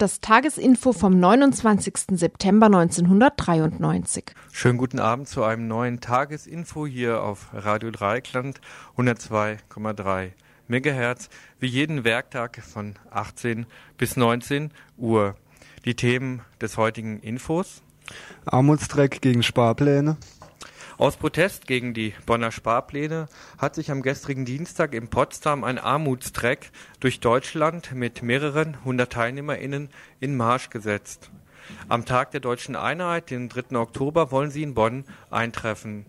Das Tagesinfo vom 29. September 1993. Schönen guten Abend zu einem neuen Tagesinfo hier auf Radio Dreieckland 102,3 Megahertz, wie jeden Werktag von 18 bis 19 Uhr. Die Themen des heutigen Infos. Armutstreck gegen Sparpläne. Aus Protest gegen die Bonner Sparpläne hat sich am gestrigen Dienstag in Potsdam ein Armutstreck durch Deutschland mit mehreren hundert TeilnehmerInnen in Marsch gesetzt. Am Tag der deutschen Einheit, den 3. Oktober, wollen sie in Bonn eintreffen.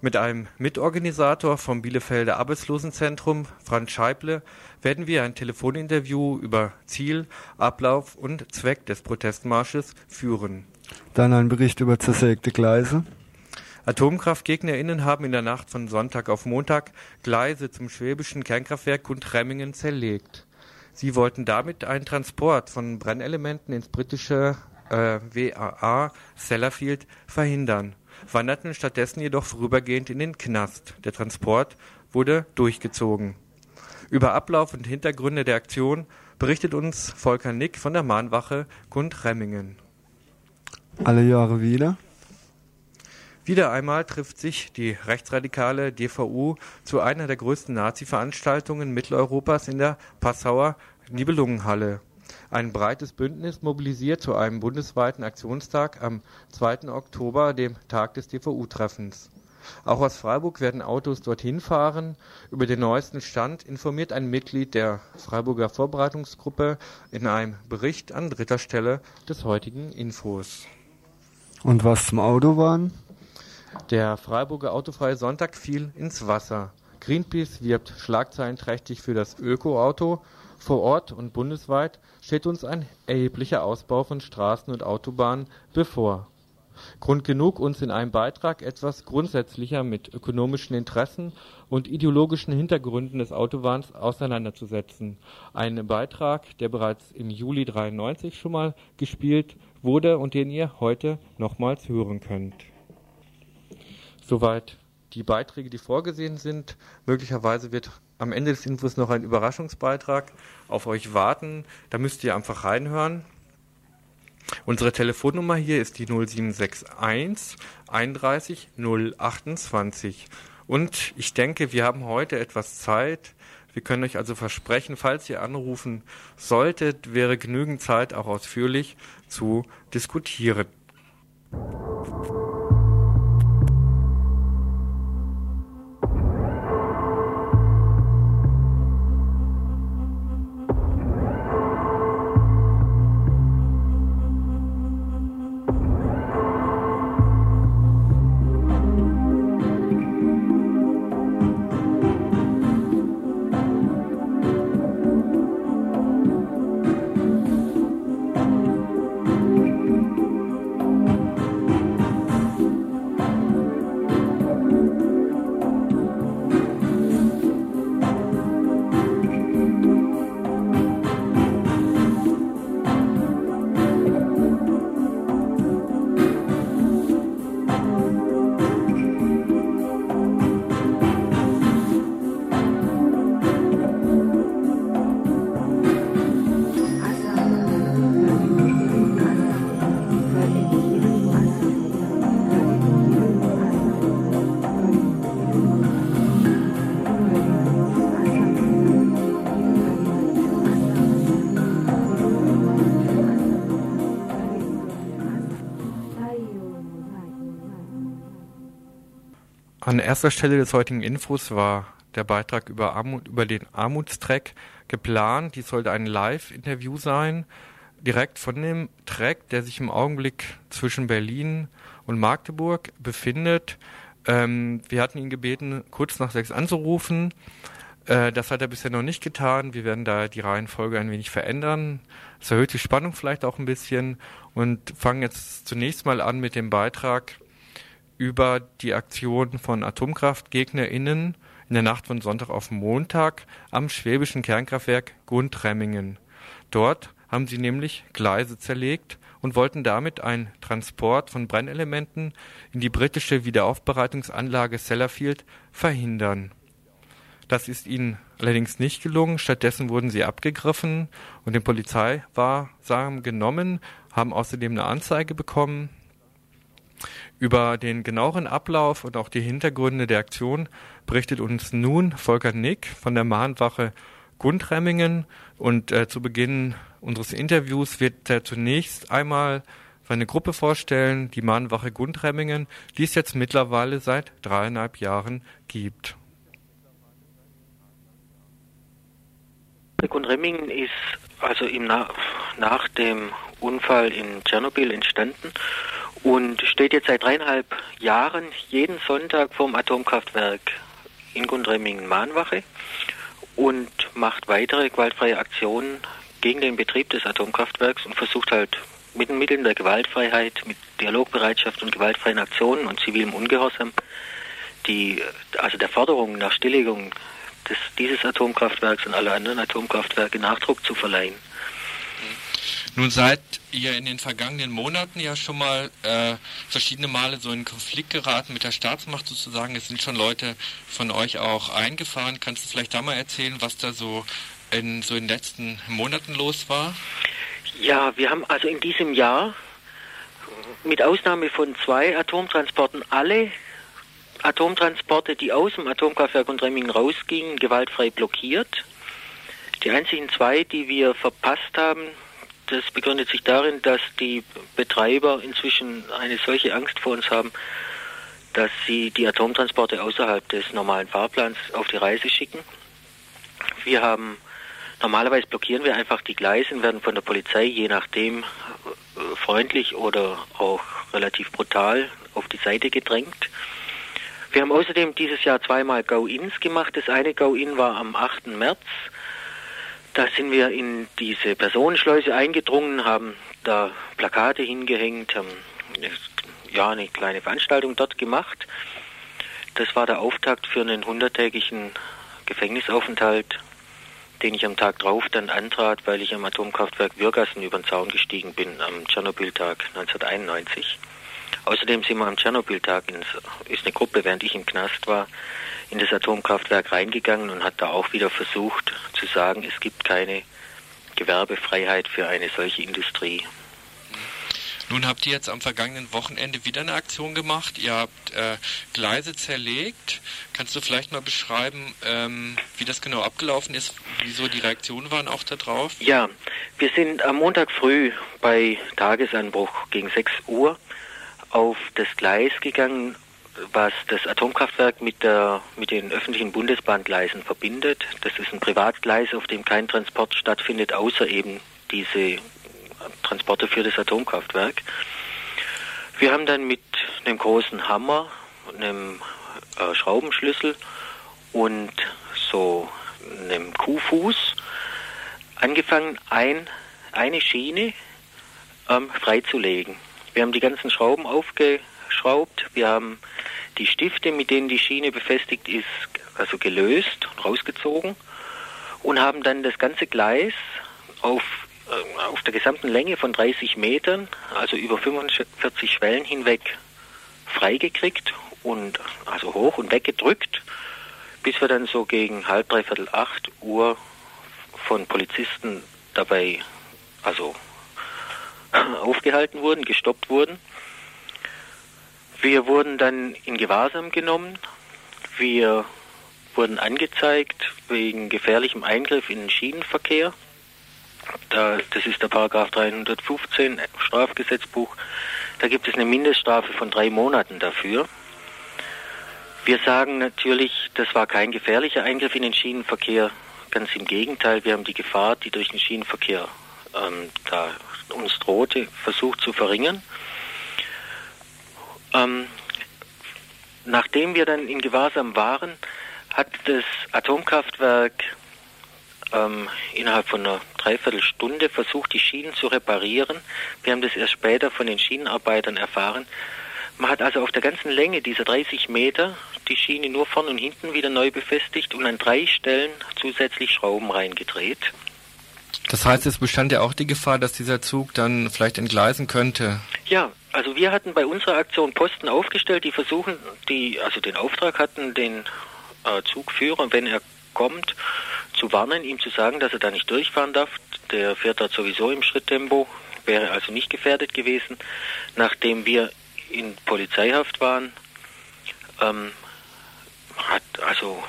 Mit einem Mitorganisator vom Bielefelder Arbeitslosenzentrum, Franz Scheible, werden wir ein Telefoninterview über Ziel, Ablauf und Zweck des Protestmarsches führen. Dann ein Bericht über zersägte Gleise. AtomkraftgegnerInnen haben in der Nacht von Sonntag auf Montag Gleise zum schwäbischen Kernkraftwerk Gundremmingen zerlegt. Sie wollten damit einen Transport von Brennelementen ins britische äh, WAA Sellafield verhindern, wanderten stattdessen jedoch vorübergehend in den Knast. Der Transport wurde durchgezogen. Über Ablauf und Hintergründe der Aktion berichtet uns Volker Nick von der Mahnwache Gundremmingen. Alle Jahre wieder. Wieder einmal trifft sich die rechtsradikale DVU zu einer der größten Nazi-Veranstaltungen Mitteleuropas in der Passauer Nibelungenhalle. Ein breites Bündnis mobilisiert zu einem bundesweiten Aktionstag am 2. Oktober, dem Tag des DVU-Treffens. Auch aus Freiburg werden Autos dorthin fahren. Über den neuesten Stand informiert ein Mitglied der Freiburger Vorbereitungsgruppe in einem Bericht an dritter Stelle des heutigen Infos. Und was zum Autobahn? Der Freiburger autofreie Sonntag fiel ins Wasser. Greenpeace wirbt schlagzeilenträchtig für das Öko-Auto. Vor Ort und bundesweit steht uns ein erheblicher Ausbau von Straßen und Autobahnen bevor. Grund genug, uns in einem Beitrag etwas grundsätzlicher mit ökonomischen Interessen und ideologischen Hintergründen des Autobahns auseinanderzusetzen. Ein Beitrag, der bereits im Juli 93 schon mal gespielt wurde und den ihr heute nochmals hören könnt. Soweit die Beiträge, die vorgesehen sind. Möglicherweise wird am Ende des Infos noch ein Überraschungsbeitrag auf euch warten. Da müsst ihr einfach reinhören. Unsere Telefonnummer hier ist die 0761 31 028. Und ich denke, wir haben heute etwas Zeit. Wir können euch also versprechen, falls ihr anrufen solltet, wäre genügend Zeit, auch ausführlich zu diskutieren. An erster Stelle des heutigen Infos war der Beitrag über, Armut, über den Armutstrack geplant. Dies sollte ein Live-Interview sein, direkt von dem Track, der sich im Augenblick zwischen Berlin und Magdeburg befindet. Ähm, wir hatten ihn gebeten, kurz nach sechs anzurufen. Äh, das hat er bisher noch nicht getan. Wir werden da die Reihenfolge ein wenig verändern. Es erhöht die Spannung vielleicht auch ein bisschen und fangen jetzt zunächst mal an mit dem Beitrag über die Aktion von AtomkraftgegnerInnen in der Nacht von Sonntag auf Montag am schwäbischen Kernkraftwerk Gundremmingen. Dort haben sie nämlich Gleise zerlegt und wollten damit einen Transport von Brennelementen in die britische Wiederaufbereitungsanlage Sellafield verhindern. Das ist ihnen allerdings nicht gelungen. Stattdessen wurden sie abgegriffen und dem Polizeiwahrsam genommen, haben außerdem eine Anzeige bekommen. Über den genaueren Ablauf und auch die Hintergründe der Aktion berichtet uns nun Volker Nick von der Mahnwache Gundremmingen und äh, zu Beginn unseres Interviews wird er zunächst einmal seine Gruppe vorstellen, die Mahnwache Gundremmingen, die es jetzt mittlerweile seit dreieinhalb Jahren gibt. Gundremmingen ist also im Na nach dem Unfall in Tschernobyl entstanden und steht jetzt seit dreieinhalb Jahren jeden Sonntag vorm Atomkraftwerk in Gundremmingen Mahnwache und macht weitere gewaltfreie Aktionen gegen den Betrieb des Atomkraftwerks und versucht halt mit den Mitteln der Gewaltfreiheit, mit Dialogbereitschaft und gewaltfreien Aktionen und zivilem Ungehorsam die, also der Forderung nach Stilllegung des, dieses Atomkraftwerks und aller anderen Atomkraftwerke Nachdruck zu verleihen. Nun seid ihr in den vergangenen Monaten ja schon mal äh, verschiedene Male so in Konflikt geraten mit der Staatsmacht sozusagen. Es sind schon Leute von euch auch eingefahren. Kannst du vielleicht da mal erzählen, was da so in so in den letzten Monaten los war? Ja, wir haben also in diesem Jahr mit Ausnahme von zwei Atomtransporten alle Atomtransporte, die aus dem Atomkraftwerk und Remmingen rausgingen, gewaltfrei blockiert. Die einzigen zwei, die wir verpasst haben, das begründet sich darin, dass die Betreiber inzwischen eine solche Angst vor uns haben, dass sie die Atomtransporte außerhalb des normalen Fahrplans auf die Reise schicken. Wir haben normalerweise blockieren wir einfach die Gleise und werden von der Polizei je nachdem äh, freundlich oder auch relativ brutal auf die Seite gedrängt. Wir haben außerdem dieses Jahr zweimal Go-Ins gemacht. Das eine Go-In war am 8. März da sind wir in diese Personenschleuse eingedrungen, haben da Plakate hingehängt, haben ja eine kleine Veranstaltung dort gemacht. Das war der Auftakt für einen hunderttägigen Gefängnisaufenthalt, den ich am Tag drauf dann antrat, weil ich am Atomkraftwerk Würgassen über den Zaun gestiegen bin am Tschernobyl-Tag 1991. Außerdem sind wir am Tschernobyl-Tag, ist eine Gruppe, während ich im Knast war, in das Atomkraftwerk reingegangen und hat da auch wieder versucht zu sagen, es gibt keine Gewerbefreiheit für eine solche Industrie. Nun habt ihr jetzt am vergangenen Wochenende wieder eine Aktion gemacht. Ihr habt äh, Gleise zerlegt. Kannst du vielleicht mal beschreiben, ähm, wie das genau abgelaufen ist, wieso die Reaktionen waren auch darauf? Ja, wir sind am Montag früh bei Tagesanbruch gegen 6 Uhr auf das Gleis gegangen, was das Atomkraftwerk mit, der, mit den öffentlichen Bundesbahngleisen verbindet. Das ist ein Privatgleis, auf dem kein Transport stattfindet, außer eben diese Transporte für das Atomkraftwerk. Wir haben dann mit einem großen Hammer, einem äh, Schraubenschlüssel und so einem Kuhfuß angefangen, ein, eine Schiene ähm, freizulegen. Wir haben die ganzen Schrauben aufgeschraubt. Wir haben die Stifte, mit denen die Schiene befestigt ist, also gelöst und rausgezogen und haben dann das ganze Gleis auf, äh, auf der gesamten Länge von 30 Metern, also über 45 Schwellen hinweg, freigekriegt und also hoch und weggedrückt, bis wir dann so gegen halb, dreiviertel, acht Uhr von Polizisten dabei, also aufgehalten wurden, gestoppt wurden. Wir wurden dann in Gewahrsam genommen. Wir wurden angezeigt wegen gefährlichem Eingriff in den Schienenverkehr. Da, das ist der Paragraph 315 Strafgesetzbuch. Da gibt es eine Mindeststrafe von drei Monaten dafür. Wir sagen natürlich, das war kein gefährlicher Eingriff in den Schienenverkehr. Ganz im Gegenteil, wir haben die Gefahr, die durch den Schienenverkehr ähm, da uns drohte, versucht zu verringern. Ähm, nachdem wir dann in Gewahrsam waren, hat das Atomkraftwerk ähm, innerhalb von einer Dreiviertelstunde versucht, die Schienen zu reparieren. Wir haben das erst später von den Schienenarbeitern erfahren. Man hat also auf der ganzen Länge dieser 30 Meter die Schiene nur vorn und hinten wieder neu befestigt und an drei Stellen zusätzlich Schrauben reingedreht. Das heißt, es bestand ja auch die Gefahr, dass dieser Zug dann vielleicht entgleisen könnte. Ja, also wir hatten bei unserer Aktion Posten aufgestellt, die versuchen, die also den Auftrag hatten, den äh, Zugführer, wenn er kommt, zu warnen, ihm zu sagen, dass er da nicht durchfahren darf. Der fährt dort sowieso im Schritttempo, wäre also nicht gefährdet gewesen. Nachdem wir in Polizeihaft waren, ähm, hat also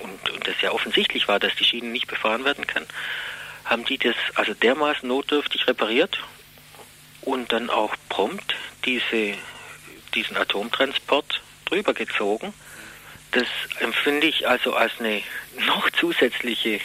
und, und das ja offensichtlich war, dass die Schiene nicht befahren werden kann, haben die das also dermaßen notdürftig repariert und dann auch prompt diese, diesen Atomtransport drüber gezogen. Das empfinde ich also als eine noch zusätzliche,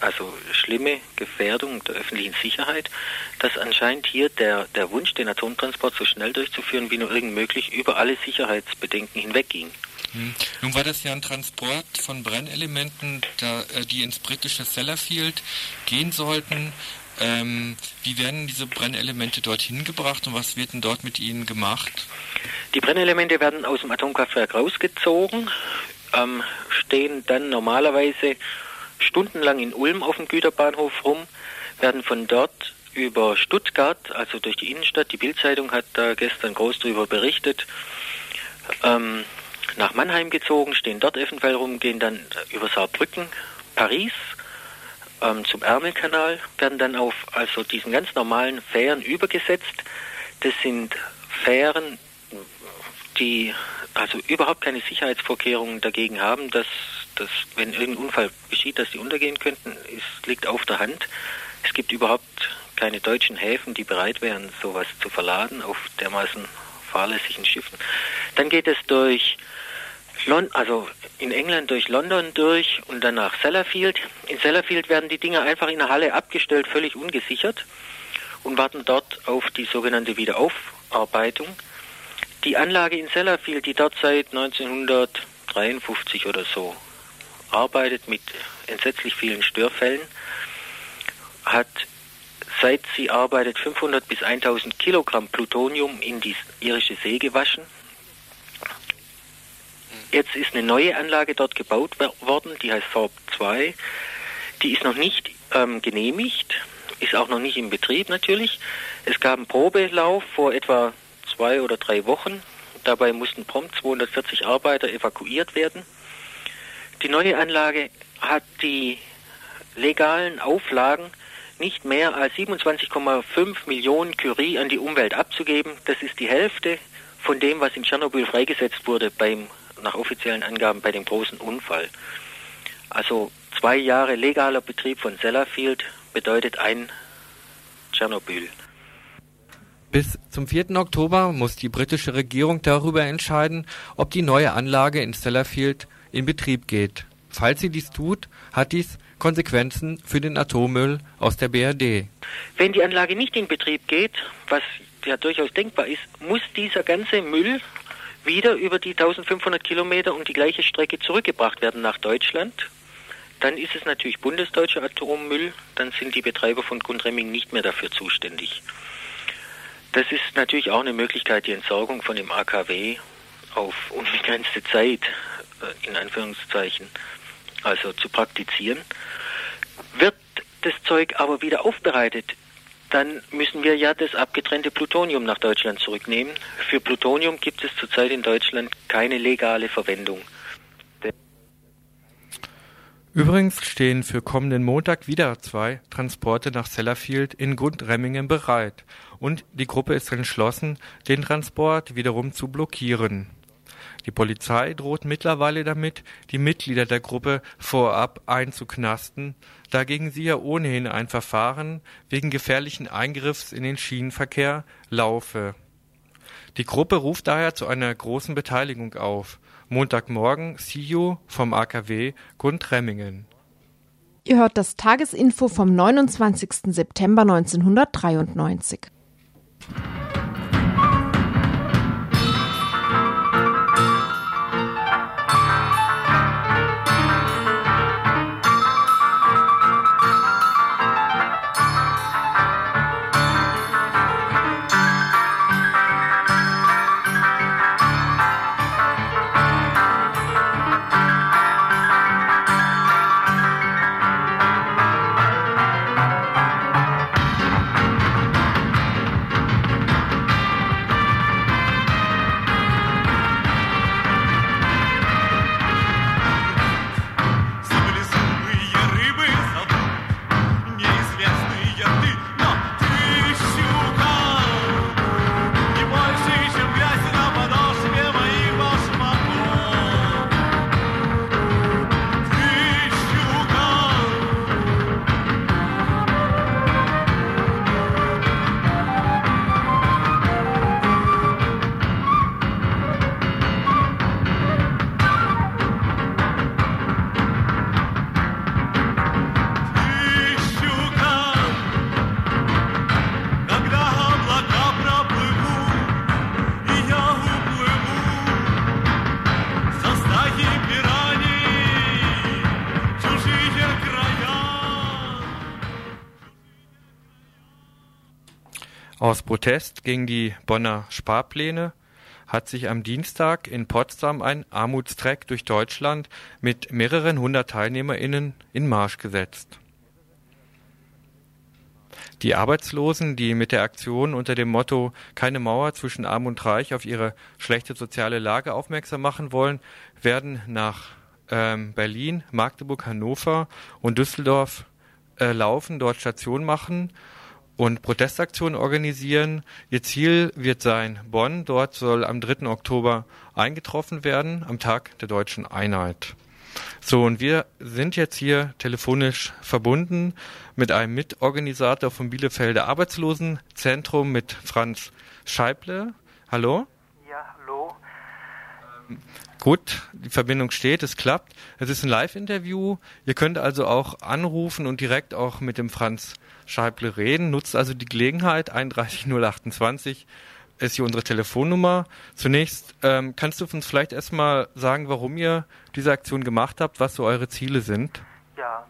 also schlimme Gefährdung der öffentlichen Sicherheit, dass anscheinend hier der, der Wunsch, den Atomtransport so schnell durchzuführen wie nur irgend möglich, über alle Sicherheitsbedenken hinwegging. Hm. Nun war das ja ein Transport von Brennelementen, da, äh, die ins britische Sellafield gehen sollten. Ähm, wie werden diese Brennelemente dorthin gebracht und was wird denn dort mit ihnen gemacht? Die Brennelemente werden aus dem Atomkraftwerk rausgezogen, ähm, stehen dann normalerweise stundenlang in Ulm auf dem Güterbahnhof rum, werden von dort über Stuttgart, also durch die Innenstadt, die Bildzeitung hat da gestern groß darüber berichtet, ähm, nach Mannheim gezogen, stehen dort eventuell rum, gehen dann über Saarbrücken, Paris, ähm, zum Ärmelkanal, werden dann auf also diesen ganz normalen Fähren übergesetzt. Das sind Fähren, die also überhaupt keine Sicherheitsvorkehrungen dagegen haben, dass, dass wenn irgendein Unfall geschieht, dass die untergehen könnten, es liegt auf der Hand. Es gibt überhaupt keine deutschen Häfen, die bereit wären, sowas zu verladen auf dermaßen fahrlässigen Schiffen. Dann geht es durch Lon also in England durch London durch und dann nach Sellafield. In Sellafield werden die Dinge einfach in der Halle abgestellt, völlig ungesichert und warten dort auf die sogenannte Wiederaufarbeitung. Die Anlage in Sellafield, die dort seit 1953 oder so arbeitet mit entsetzlich vielen Störfällen, hat seit sie arbeitet 500 bis 1000 Kilogramm Plutonium in die irische See gewaschen Jetzt ist eine neue Anlage dort gebaut worden, die heißt Sorb 2. Die ist noch nicht ähm, genehmigt, ist auch noch nicht in Betrieb natürlich. Es gab einen Probelauf vor etwa zwei oder drei Wochen. Dabei mussten prompt 240 Arbeiter evakuiert werden. Die neue Anlage hat die legalen Auflagen, nicht mehr als 27,5 Millionen Curie an die Umwelt abzugeben. Das ist die Hälfte von dem, was in Tschernobyl freigesetzt wurde beim nach offiziellen Angaben bei dem großen Unfall. Also zwei Jahre legaler Betrieb von Sellafield bedeutet ein Tschernobyl. Bis zum 4. Oktober muss die britische Regierung darüber entscheiden, ob die neue Anlage in Sellafield in Betrieb geht. Falls sie dies tut, hat dies Konsequenzen für den Atommüll aus der BRD. Wenn die Anlage nicht in Betrieb geht, was ja durchaus denkbar ist, muss dieser ganze Müll wieder über die 1500 Kilometer und die gleiche Strecke zurückgebracht werden nach Deutschland, dann ist es natürlich bundesdeutscher Atommüll, dann sind die Betreiber von Gundremming nicht mehr dafür zuständig. Das ist natürlich auch eine Möglichkeit, die Entsorgung von dem AKW auf unbegrenzte Zeit, äh, in Anführungszeichen, also zu praktizieren. Wird das Zeug aber wieder aufbereitet, dann müssen wir ja das abgetrennte Plutonium nach Deutschland zurücknehmen. Für Plutonium gibt es zurzeit in Deutschland keine legale Verwendung. Übrigens stehen für kommenden Montag wieder zwei Transporte nach Sellafield in Grundremmingen bereit und die Gruppe ist entschlossen, den Transport wiederum zu blockieren. Die Polizei droht mittlerweile damit, die Mitglieder der Gruppe vorab einzuknasten, da gegen sie ja ohnehin ein Verfahren wegen gefährlichen Eingriffs in den Schienenverkehr laufe. Die Gruppe ruft daher zu einer großen Beteiligung auf. Montagmorgen CEO vom AKW Gundremmingen. Ihr hört das Tagesinfo vom 29. September 1993. Protest gegen die Bonner Sparpläne hat sich am Dienstag in Potsdam ein Armutstreck durch Deutschland mit mehreren hundert TeilnehmerInnen in Marsch gesetzt. Die Arbeitslosen, die mit der Aktion unter dem Motto Keine Mauer zwischen Arm und Reich auf ihre schlechte soziale Lage aufmerksam machen wollen, werden nach ähm, Berlin, Magdeburg, Hannover und Düsseldorf äh, laufen, dort Station machen und Protestaktionen organisieren. Ihr Ziel wird sein Bonn. Dort soll am 3. Oktober eingetroffen werden, am Tag der deutschen Einheit. So, und wir sind jetzt hier telefonisch verbunden mit einem Mitorganisator vom Bielefelder Arbeitslosenzentrum, mit Franz Scheible. Hallo? Gut, die Verbindung steht, es klappt. Es ist ein Live-Interview. Ihr könnt also auch anrufen und direkt auch mit dem Franz Scheible reden. Nutzt also die Gelegenheit. 31028 ist hier unsere Telefonnummer. Zunächst ähm, kannst du uns vielleicht erstmal sagen, warum ihr diese Aktion gemacht habt, was so eure Ziele sind? Ja,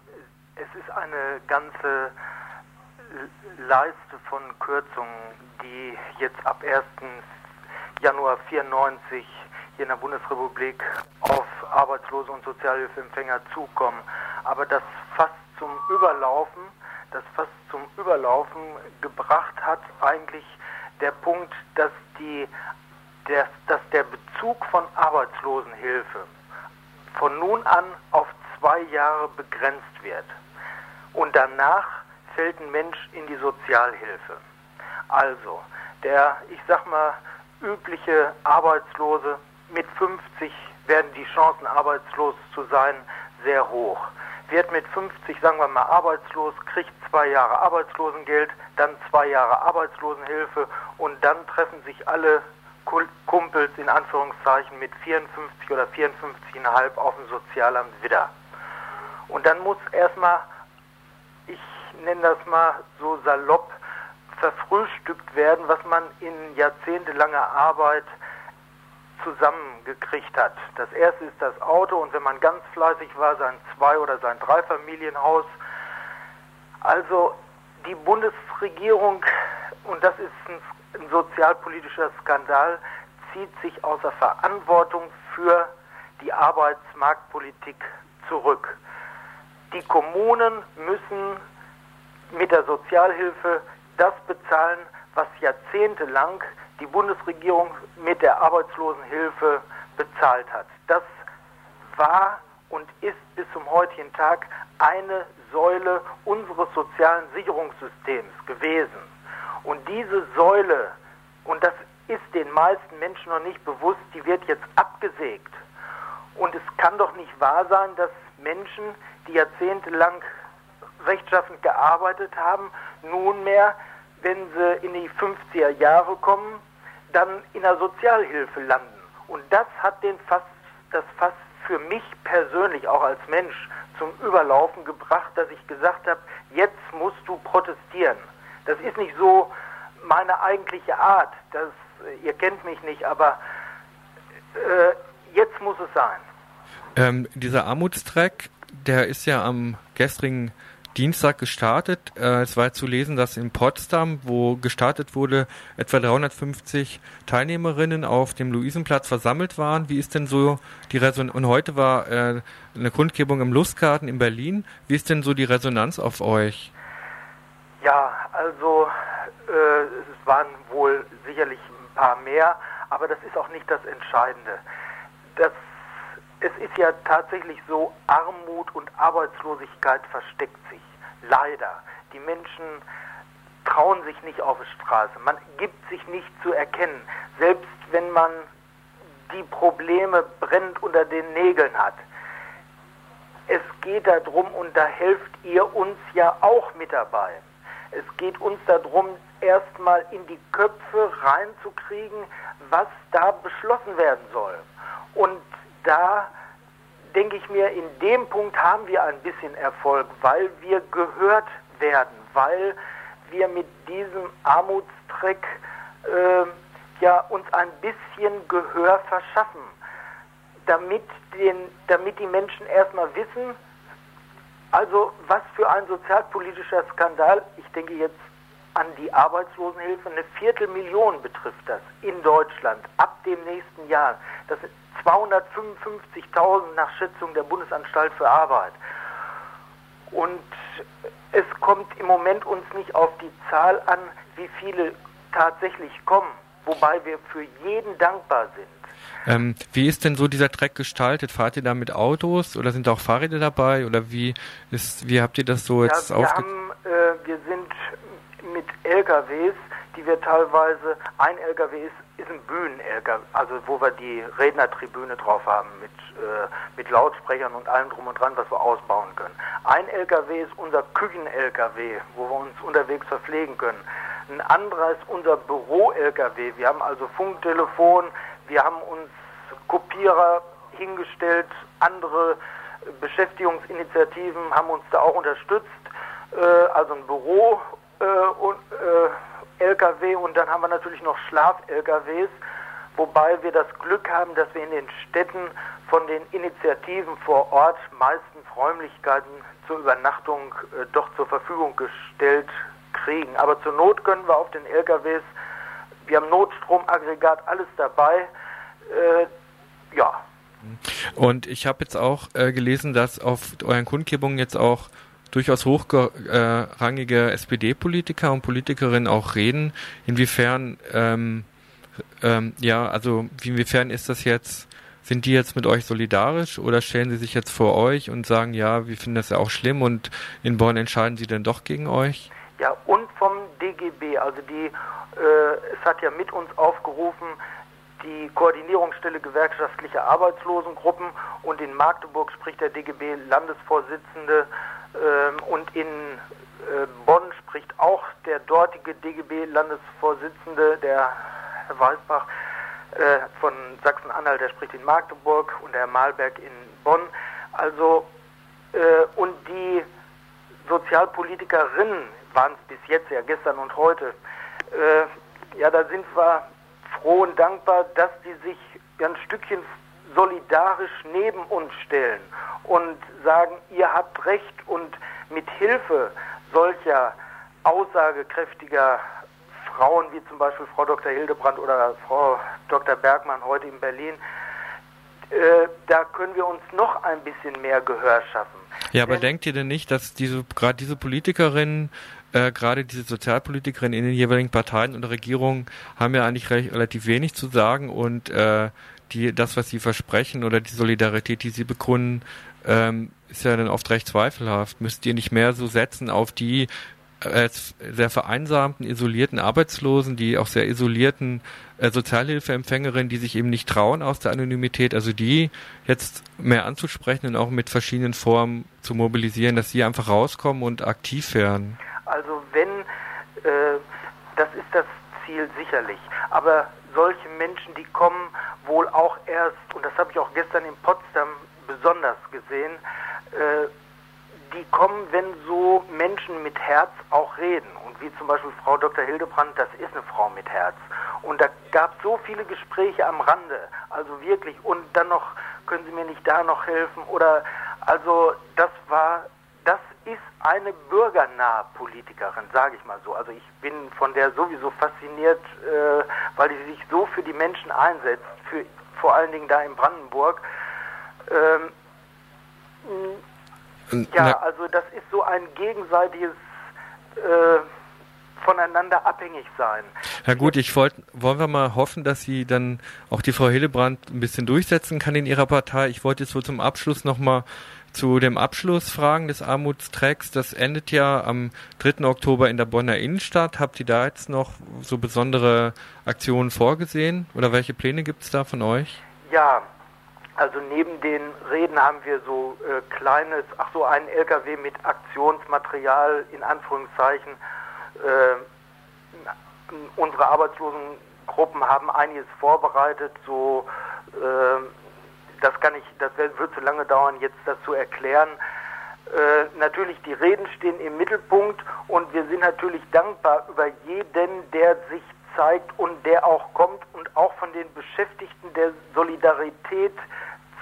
es ist eine ganze Leiste von Kürzungen, die jetzt ab 1. Januar 94 hier in der Bundesrepublik auf Arbeitslose und Sozialhilfeempfänger zukommen. Aber das fast zum Überlaufen, das fast zum Überlaufen gebracht hat eigentlich der Punkt, dass, die, der, dass der Bezug von Arbeitslosenhilfe von nun an auf zwei Jahre begrenzt wird. Und danach fällt ein Mensch in die Sozialhilfe. Also, der, ich sag mal, übliche Arbeitslose mit 50 werden die Chancen, arbeitslos zu sein, sehr hoch. Wird mit 50, sagen wir mal, arbeitslos, kriegt zwei Jahre Arbeitslosengeld, dann zwei Jahre Arbeitslosenhilfe und dann treffen sich alle Kumpels in Anführungszeichen mit 54 oder 54,5 auf dem Sozialamt wieder. Und dann muss erstmal, ich nenne das mal so salopp, verfrühstückt werden, was man in jahrzehntelanger Arbeit zusammengekriegt hat. Das erste ist das Auto und wenn man ganz fleißig war, sein Zwei- oder sein Dreifamilienhaus. Also die Bundesregierung, und das ist ein, ein sozialpolitischer Skandal, zieht sich außer Verantwortung für die Arbeitsmarktpolitik zurück. Die Kommunen müssen mit der Sozialhilfe das bezahlen, was jahrzehntelang die Bundesregierung mit der Arbeitslosenhilfe bezahlt hat. Das war und ist bis zum heutigen Tag eine Säule unseres sozialen Sicherungssystems gewesen. Und diese Säule, und das ist den meisten Menschen noch nicht bewusst, die wird jetzt abgesägt. Und es kann doch nicht wahr sein, dass Menschen, die jahrzehntelang rechtschaffend gearbeitet haben, nunmehr, wenn sie in die 50er Jahre kommen, dann in der Sozialhilfe landen. Und das hat den fast, das fast für mich persönlich auch als Mensch zum Überlaufen gebracht, dass ich gesagt habe, jetzt musst du protestieren. Das ist nicht so meine eigentliche Art. Das, ihr kennt mich nicht, aber äh, jetzt muss es sein. Ähm, dieser Armutstreck, der ist ja am gestrigen Dienstag gestartet. Äh, es war zu lesen, dass in Potsdam, wo gestartet wurde, etwa 350 Teilnehmerinnen auf dem Luisenplatz versammelt waren. Wie ist denn so die Resonanz? Und heute war äh, eine Kundgebung im Lustgarten in Berlin. Wie ist denn so die Resonanz auf euch? Ja, also äh, es waren wohl sicherlich ein paar mehr, aber das ist auch nicht das Entscheidende. Das es ist ja tatsächlich so, Armut und Arbeitslosigkeit versteckt sich. Leider. Die Menschen trauen sich nicht auf die Straße. Man gibt sich nicht zu erkennen. Selbst wenn man die Probleme brennend unter den Nägeln hat. Es geht darum, und da helft ihr uns ja auch mit dabei. Es geht uns darum, erstmal in die Köpfe reinzukriegen, was da beschlossen werden soll. Und da denke ich mir, in dem Punkt haben wir ein bisschen Erfolg, weil wir gehört werden, weil wir mit diesem Armutstreck äh, ja, uns ein bisschen Gehör verschaffen, damit, den, damit die Menschen erstmal wissen, also was für ein sozialpolitischer Skandal, ich denke jetzt an die Arbeitslosenhilfe. Eine Viertelmillion betrifft das in Deutschland ab dem nächsten Jahr. Das sind 255.000 nach Schätzung der Bundesanstalt für Arbeit. Und es kommt im Moment uns nicht auf die Zahl an, wie viele tatsächlich kommen, wobei wir für jeden dankbar sind. Ähm, wie ist denn so dieser Track gestaltet? Fahrt ihr da mit Autos oder sind da auch Fahrräder dabei oder wie ist, wie habt ihr das so jetzt ja, wir, haben, äh, wir sind LKWs, die wir teilweise, ein LKW ist, ist ein Bühnen-LKW, also wo wir die Rednertribüne drauf haben mit, äh, mit Lautsprechern und allem drum und dran, was wir ausbauen können. Ein LKW ist unser Küchen-LKW, wo wir uns unterwegs verpflegen können. Ein anderer ist unser Büro-LKW. Wir haben also Funktelefon, wir haben uns Kopierer hingestellt, andere Beschäftigungsinitiativen haben uns da auch unterstützt, äh, also ein Büro und äh, LKW und dann haben wir natürlich noch Schlaf-LKWs, wobei wir das Glück haben, dass wir in den Städten von den Initiativen vor Ort meistens Räumlichkeiten zur Übernachtung äh, doch zur Verfügung gestellt kriegen. Aber zur Not können wir auf den LKWs, wir haben Notstromaggregat, alles dabei. Äh, ja. Und ich habe jetzt auch äh, gelesen, dass auf euren Kundgebungen jetzt auch durchaus hochrangige SPD-Politiker und Politikerinnen auch reden. Inwiefern, ähm, ähm, ja, also inwiefern ist das jetzt, sind die jetzt mit euch solidarisch oder stellen sie sich jetzt vor euch und sagen, ja, wir finden das ja auch schlimm und in Bonn entscheiden sie denn doch gegen euch? Ja, und vom DGB, also die, äh, es hat ja mit uns aufgerufen, die Koordinierungsstelle gewerkschaftlicher Arbeitslosengruppen und in Magdeburg spricht der DGB Landesvorsitzende und in äh, Bonn spricht auch der dortige DGB Landesvorsitzende, der Herr Weißbach äh, von Sachsen-Anhalt, der spricht in Magdeburg und der Herr Malberg in Bonn. Also äh, und die Sozialpolitikerinnen waren es bis jetzt, ja gestern und heute, ja da sind wir froh und dankbar, dass die sich ein Stückchen solidarisch neben uns stellen und sagen, ihr habt recht und mit Hilfe solcher aussagekräftiger Frauen wie zum Beispiel Frau Dr. Hildebrand oder Frau Dr. Bergmann heute in Berlin, äh, da können wir uns noch ein bisschen mehr Gehör schaffen. Ja, aber Denn, denkt ihr denn nicht, dass diese gerade diese Politikerinnen äh, gerade diese Sozialpolitikerinnen in den jeweiligen Parteien und Regierungen haben ja eigentlich recht, relativ wenig zu sagen und äh, die, das, was sie versprechen oder die Solidarität, die sie bekunden, ähm, ist ja dann oft recht zweifelhaft. Müsst ihr nicht mehr so setzen auf die äh, sehr vereinsamten, isolierten Arbeitslosen, die auch sehr isolierten äh, Sozialhilfeempfängerinnen, die sich eben nicht trauen aus der Anonymität, also die jetzt mehr anzusprechen und auch mit verschiedenen Formen zu mobilisieren, dass sie einfach rauskommen und aktiv werden? Also wenn, äh, das ist das Ziel sicherlich, aber solche Menschen, die kommen wohl auch erst, und das habe ich auch gestern in Potsdam besonders gesehen, äh, die kommen, wenn so Menschen mit Herz auch reden. Und wie zum Beispiel Frau Dr. Hildebrand, das ist eine Frau mit Herz. Und da gab es so viele Gespräche am Rande, also wirklich. Und dann noch, können Sie mir nicht da noch helfen? Oder, also das war ist eine bürgernahe Politikerin, sage ich mal so. Also ich bin von der sowieso fasziniert, äh, weil sie sich so für die Menschen einsetzt, für, vor allen Dingen da in Brandenburg. Ähm, ja, also das ist so ein gegenseitiges äh, voneinander abhängig sein. Ja gut, ich wollte, wollen wir mal hoffen, dass sie dann auch die Frau Hillebrand ein bisschen durchsetzen kann in ihrer Partei. Ich wollte jetzt so zum Abschluss nochmal zu dem Abschlussfragen des Armutstracks. Das endet ja am 3. Oktober in der Bonner Innenstadt. Habt ihr da jetzt noch so besondere Aktionen vorgesehen oder welche Pläne gibt es da von euch? Ja, also neben den Reden haben wir so äh, kleines, ach so, einen LKW mit Aktionsmaterial in Anführungszeichen. Äh, unsere Arbeitslosengruppen haben einiges vorbereitet, so äh, das kann ich, das wird zu lange dauern, jetzt das zu erklären. Äh, natürlich, die Reden stehen im Mittelpunkt und wir sind natürlich dankbar über jeden, der sich zeigt und der auch kommt und auch von den Beschäftigten der Solidarität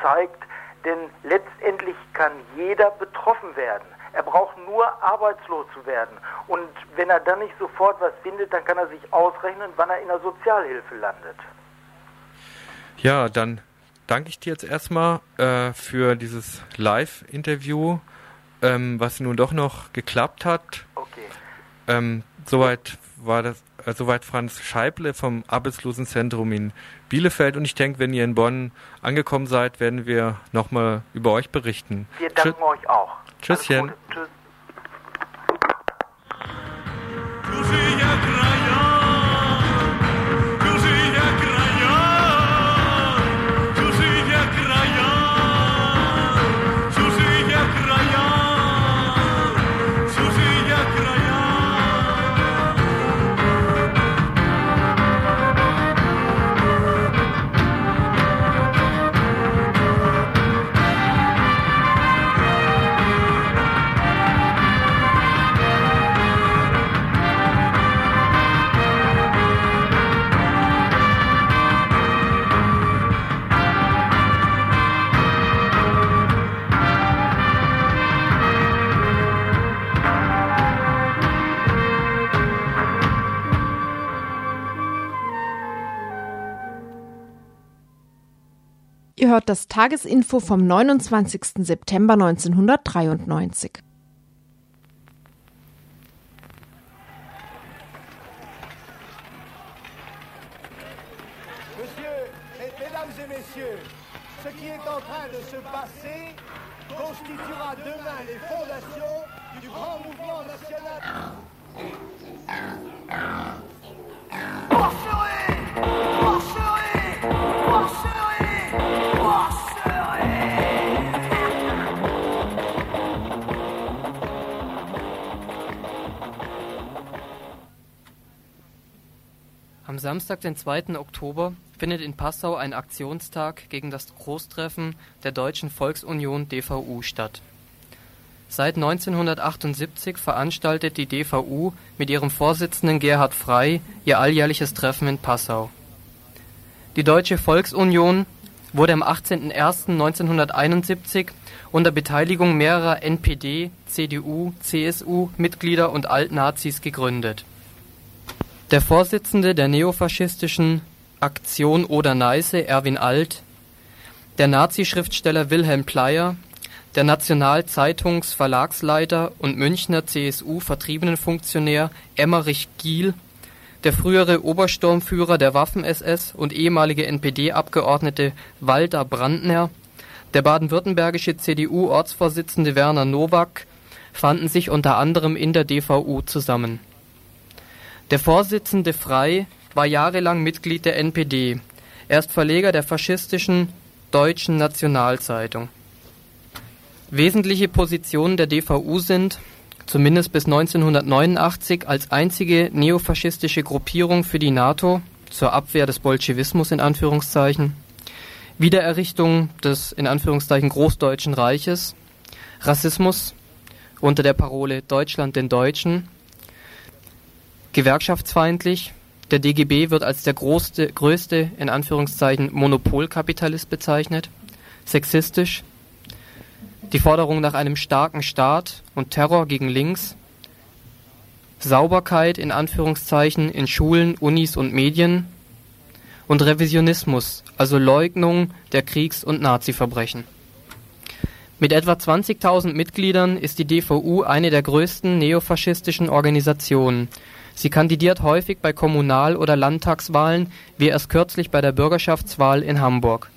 zeigt, denn letztendlich kann jeder betroffen werden. Er braucht nur arbeitslos zu werden. Und wenn er dann nicht sofort was findet, dann kann er sich ausrechnen, wann er in der Sozialhilfe landet. Ja, dann danke ich dir jetzt erstmal äh, für dieses Live-Interview, ähm, was nun doch noch geklappt hat. Okay. Ähm, soweit war das, äh, soweit Franz Scheible vom Arbeitslosenzentrum in Bielefeld und ich denke, wenn ihr in Bonn angekommen seid, werden wir nochmal über euch berichten. Wir danken Tschü- euch auch. Tschüsschen. Tschüss. Ihr hört das Tagesinfo vom 29. September 1993. Samstag, den 2. Oktober, findet in Passau ein Aktionstag gegen das Großtreffen der Deutschen Volksunion DVU statt. Seit 1978 veranstaltet die DVU mit ihrem Vorsitzenden Gerhard Frey ihr alljährliches Treffen in Passau. Die Deutsche Volksunion wurde am 18.01.1971 unter Beteiligung mehrerer NPD, CDU, CSU, Mitglieder und Altnazis gegründet. Der Vorsitzende der neofaschistischen Aktion Oder-Neiße, Erwin Alt, der Nazi-Schriftsteller Wilhelm Pleyer, der Nationalzeitungs-Verlagsleiter und Münchner CSU-Vertriebenenfunktionär Emmerich Giel, der frühere Obersturmführer der Waffen-SS und ehemalige NPD-Abgeordnete Walter Brandner, der baden-württembergische CDU-Ortsvorsitzende Werner Nowak fanden sich unter anderem in der DVU zusammen. Der Vorsitzende Frey war jahrelang Mitglied der NPD. Er ist Verleger der faschistischen Deutschen Nationalzeitung. Wesentliche Positionen der DVU sind, zumindest bis 1989 als einzige neofaschistische Gruppierung für die NATO zur Abwehr des Bolschewismus in Anführungszeichen, Wiedererrichtung des in Anführungszeichen Großdeutschen Reiches, Rassismus unter der Parole Deutschland den Deutschen, gewerkschaftsfeindlich, der DGB wird als der größte, größte in Anführungszeichen Monopolkapitalist bezeichnet, sexistisch, die Forderung nach einem starken Staat und Terror gegen links, Sauberkeit in Anführungszeichen in Schulen, Unis und Medien. Und Revisionismus, also Leugnung der Kriegs- und Naziverbrechen. Mit etwa 20.000 Mitgliedern ist die DVU eine der größten neofaschistischen Organisationen. Sie kandidiert häufig bei Kommunal- oder Landtagswahlen, wie erst kürzlich bei der Bürgerschaftswahl in Hamburg.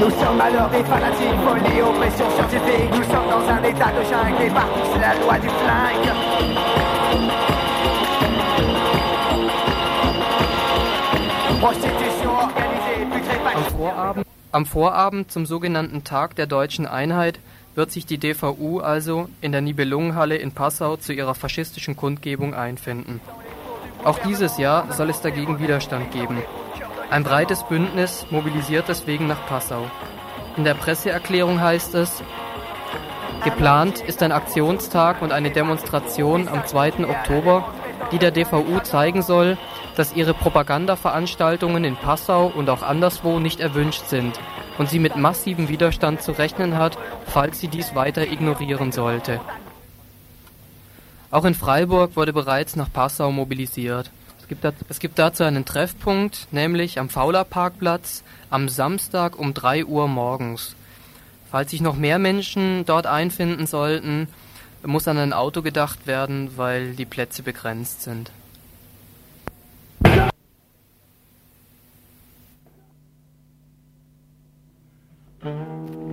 Nous sommes l'heure des fanatiques, folie, oppression scientifique. Nous sommes dans un état de jungle et partout c'est la loi du flingue. Am. Vorabend, am Vorabend zum sogenannten Tag der deutschen Einheit wird sich die DVU also in der Nibelungenhalle in Passau zu ihrer faschistischen Kundgebung einfinden. Auch dieses Jahr soll es dagegen Widerstand geben. Ein breites Bündnis mobilisiert deswegen nach Passau. In der Presseerklärung heißt es, geplant ist ein Aktionstag und eine Demonstration am 2. Oktober, die der DVU zeigen soll, dass ihre Propagandaveranstaltungen in Passau und auch anderswo nicht erwünscht sind und sie mit massivem Widerstand zu rechnen hat, falls sie dies weiter ignorieren sollte. Auch in Freiburg wurde bereits nach Passau mobilisiert. Es gibt, dazu, einen Treffpunkt, nämlich am Fauler Parkplatz am Samstag um 3 Uhr morgens. Falls sich noch mehr Menschen dort einfinden sollten, muss an ein Auto gedacht werden, weil die Plätze begrenzt sind. Vom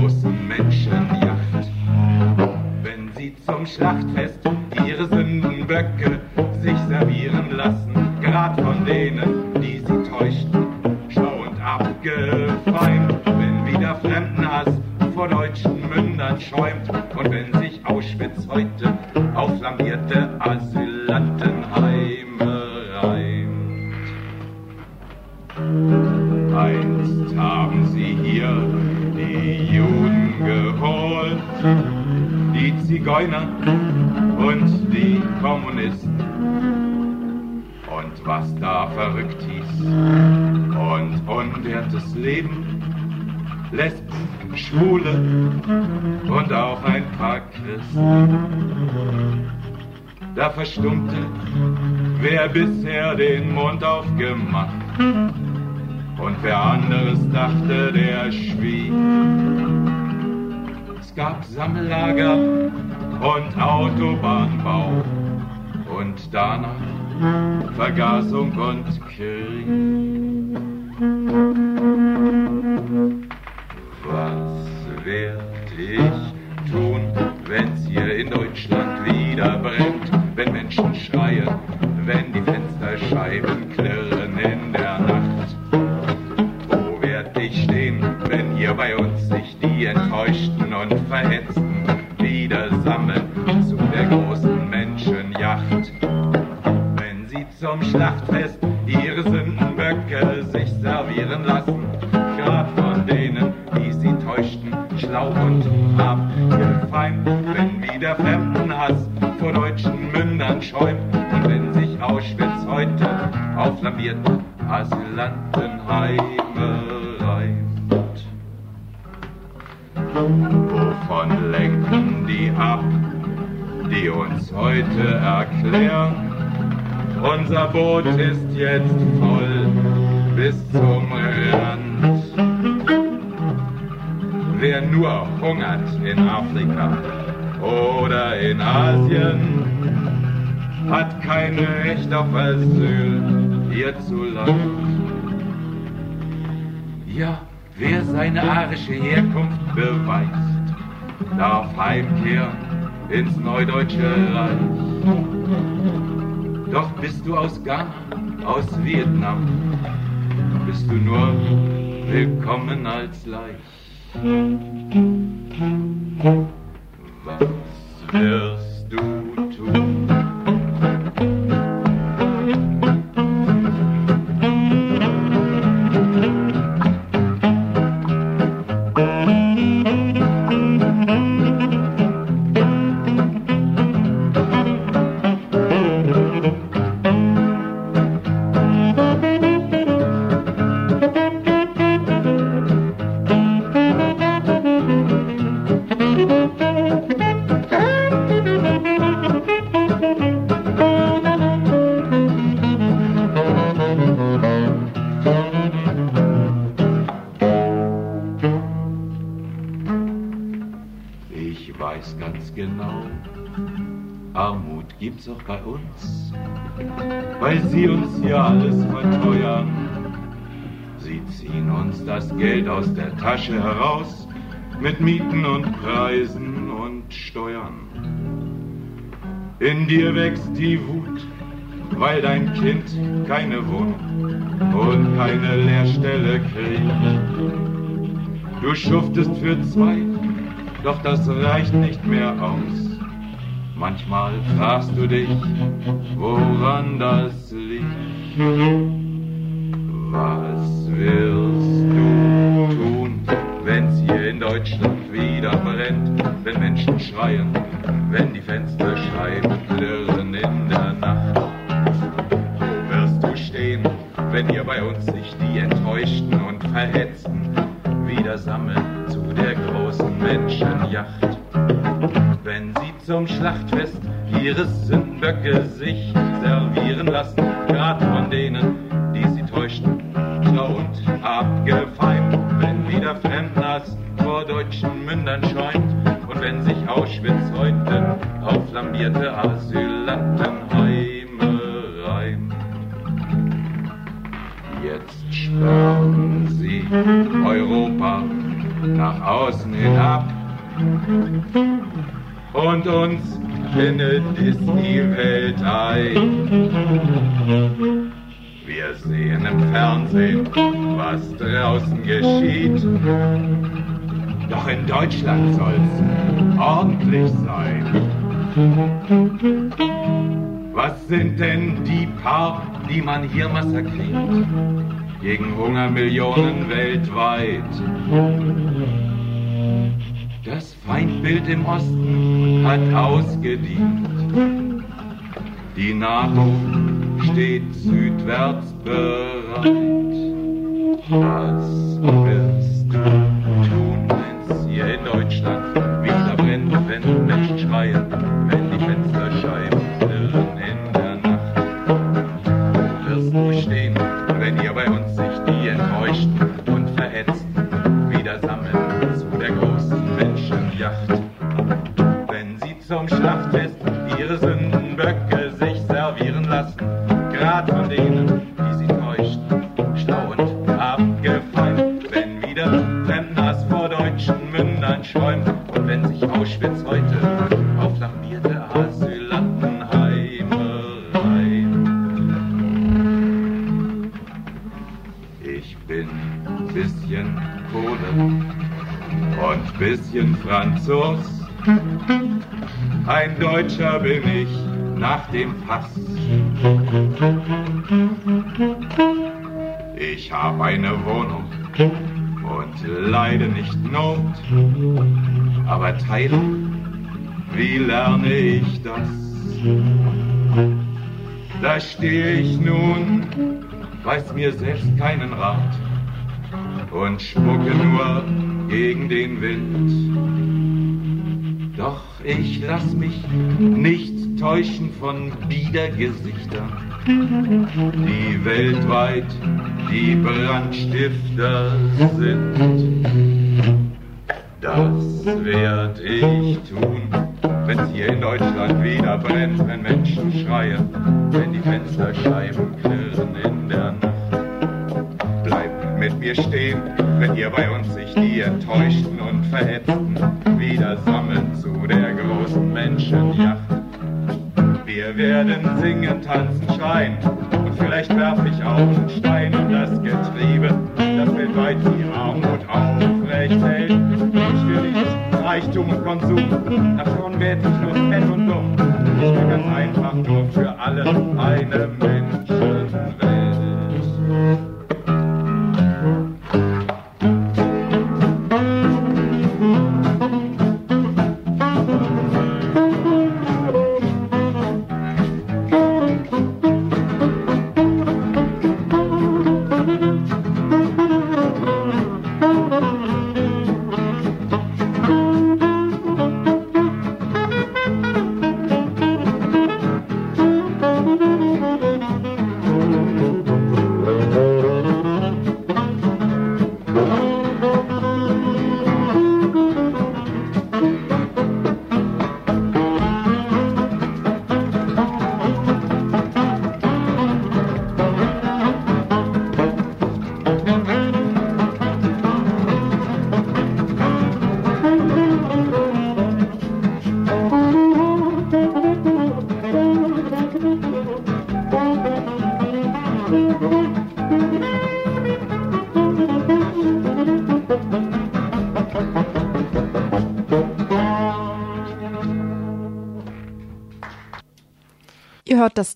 großen Menschenjacht? Wenn sie zum Schlachtfest ihre Sündenböcke sich Und was da verrückt hieß und unwertes Leben, Lesben, Schwule und auch ein paar Christen. Da verstummte, wer bisher den Mund aufgemacht und wer anderes dachte, der schwieg. Es gab Sammellager und Autobahnbau und danach Vergasung und Krieg. Was werd ich tun, wenn's hier in Deutschland wieder brennt? Wenn Menschen schreien, wenn die Fensterscheiben klirren in der Nacht? Wo werd ich stehen, wenn hier bei uns sich die Enttäuschten und Verhetzten wieder sammeln zum Schlachtfest. Ihre Sündenböcke sich servieren lassen, grad von denen, die sie täuschten, schlau und abgefeimt, wenn wieder Fremdenhass vor deutschen Mündern schäumt und wenn sich Auschwitz heute auf flammierte Asylantenheime reimt. Wovon lenken die ab, die uns heute erklären, unser Boot ist jetzt voll bis zum Rand. Wer nur hungert in Afrika oder in Asien, hat kein Recht auf Asyl hierzuland. Ja, Wer seine arische Herkunft beweist, darf heimkehren ins neudeutsche Reich. Doch bist du aus Ghana, aus Vietnam, bist du nur willkommen als Leich. Was wirst Gibt's auch bei uns, weil sie uns hier alles verteuern. Sie ziehen uns das Geld aus der Tasche heraus mit Mieten und Preisen und Steuern. In dir wächst die Wut, weil dein Kind keine Wohnung und keine Lehrstelle kriegt. Du schuftest für zwei, doch das reicht nicht mehr aus. Manchmal fragst du dich, woran das liegt. Was wirst du tun, wenn's hier in Deutschland wieder brennt? Wenn Menschen schreien, wenn die Fensterscheiben klirren in der Nacht? Wo wirst du stehen, wenn hier bei uns sich die Enttäuschten und Verhetzten wieder sammeln großen Menschenjacht? Wenn sie zum Schlachtfest ihre Sündenböcke sich servieren lassen, grad von denen, die sie täuschten, und abgefeimt, wenn wieder Fremdnaz vor deutschen Mündern schäumt und wenn sich Auschwitz heute auf flambierte Asylantenheime reimt. Jetzt sperren sie Europa nach außen hin ab und uns findet es die Welt ein. Wir sehen im Fernsehen, was draußen geschieht. Doch in Deutschland soll's ordentlich sein. Was sind denn die paar, die man hier massakriert? Gegen Hungermillionen weltweit. Das Feindbild im Osten hat ausgedient. Die NATO steht südwärts bereit. Was wirst du tun, wenn's hier in Deutschland wieder brennt, wenn Menschen schreien, wenn die Fensterscheiben klirren Deutscher bin ich nach dem Pass. Ich habe eine Wohnung und leide nicht Not, aber teilen, wie lerne ich das? Da stehe ich nun, weiß mir selbst keinen Rat und spucke nur gegen den Wind. Doch ich lass mich nicht täuschen von Biedergesichtern, die weltweit die Brandstifter sind. Das werd ich tun, wenn's hier in Deutschland wieder brennt, wenn Menschen schreien, wenn die Fensterscheiben klirren in der Nacht. Bleib mit wir stehen, wenn hier bei uns sich die Enttäuschten und Verhetzten wieder großen Menschenjacht. Wir werden singen, tanzen, schreien und vielleicht werf ich auch einen Stein in das Getriebe, das weltweit die Armut aufrecht hält. Ich will nicht Reichtum und Konsum, davon werd ich nur fett und dumm. Ich will ganz einfach nur für alle eine Menschenwelt.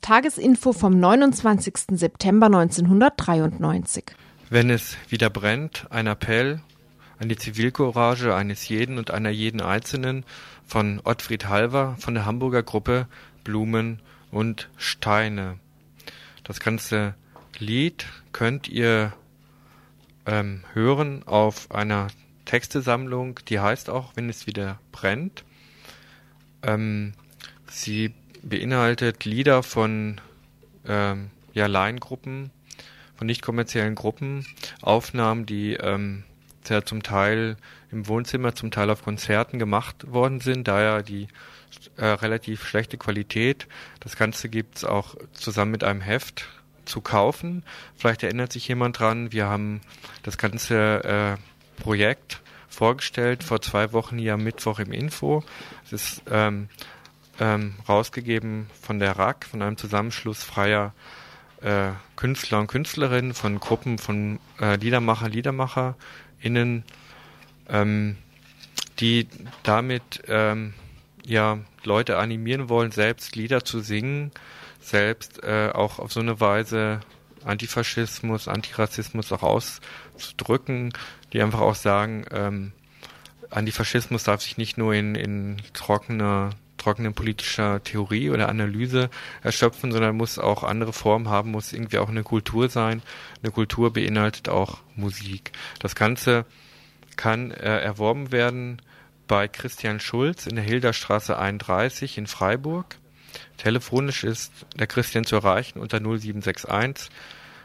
Tagesinfo vom 29. September 1993. Wenn es wieder brennt, ein Appell an die Zivilcourage eines jeden und einer jeden Einzelnen von Ottfried Halver von der Hamburger Gruppe Blumen und Steine. Das ganze Lied könnt ihr ähm, hören auf einer Textesammlung, die heißt auch, wenn es wieder brennt. Ähm, sie beinhaltet Lieder von ähm, ja, Laiengruppen, von nicht kommerziellen Gruppen, Aufnahmen, die ähm, sehr zum Teil im Wohnzimmer, zum Teil auf Konzerten gemacht worden sind, daher die äh, relativ schlechte Qualität. Das Ganze gibt's auch zusammen mit einem Heft zu kaufen. Vielleicht erinnert sich jemand dran, wir haben das ganze äh, Projekt vorgestellt vor zwei Wochen hier am Mittwoch im Info. Es ist ähm, ähm, rausgegeben von der RAK, von einem Zusammenschluss freier äh, Künstler und Künstlerinnen, von Gruppen von äh, Liedermacher, LiedermacherInnen, ähm, die damit ähm, ja Leute animieren wollen, selbst Lieder zu singen, selbst äh, auch auf so eine Weise Antifaschismus, Antirassismus auch auszudrücken, die einfach auch sagen, ähm, Antifaschismus darf sich nicht nur in, in trockener trockenen politischer Theorie oder Analyse erschöpfen, sondern muss auch andere Formen haben, muss irgendwie auch eine Kultur sein. Eine Kultur beinhaltet auch Musik. Das Ganze kann äh, erworben werden bei Christian Schulz in der Hilderstraße 31 in Freiburg. Telefonisch ist der Christian zu erreichen unter 0761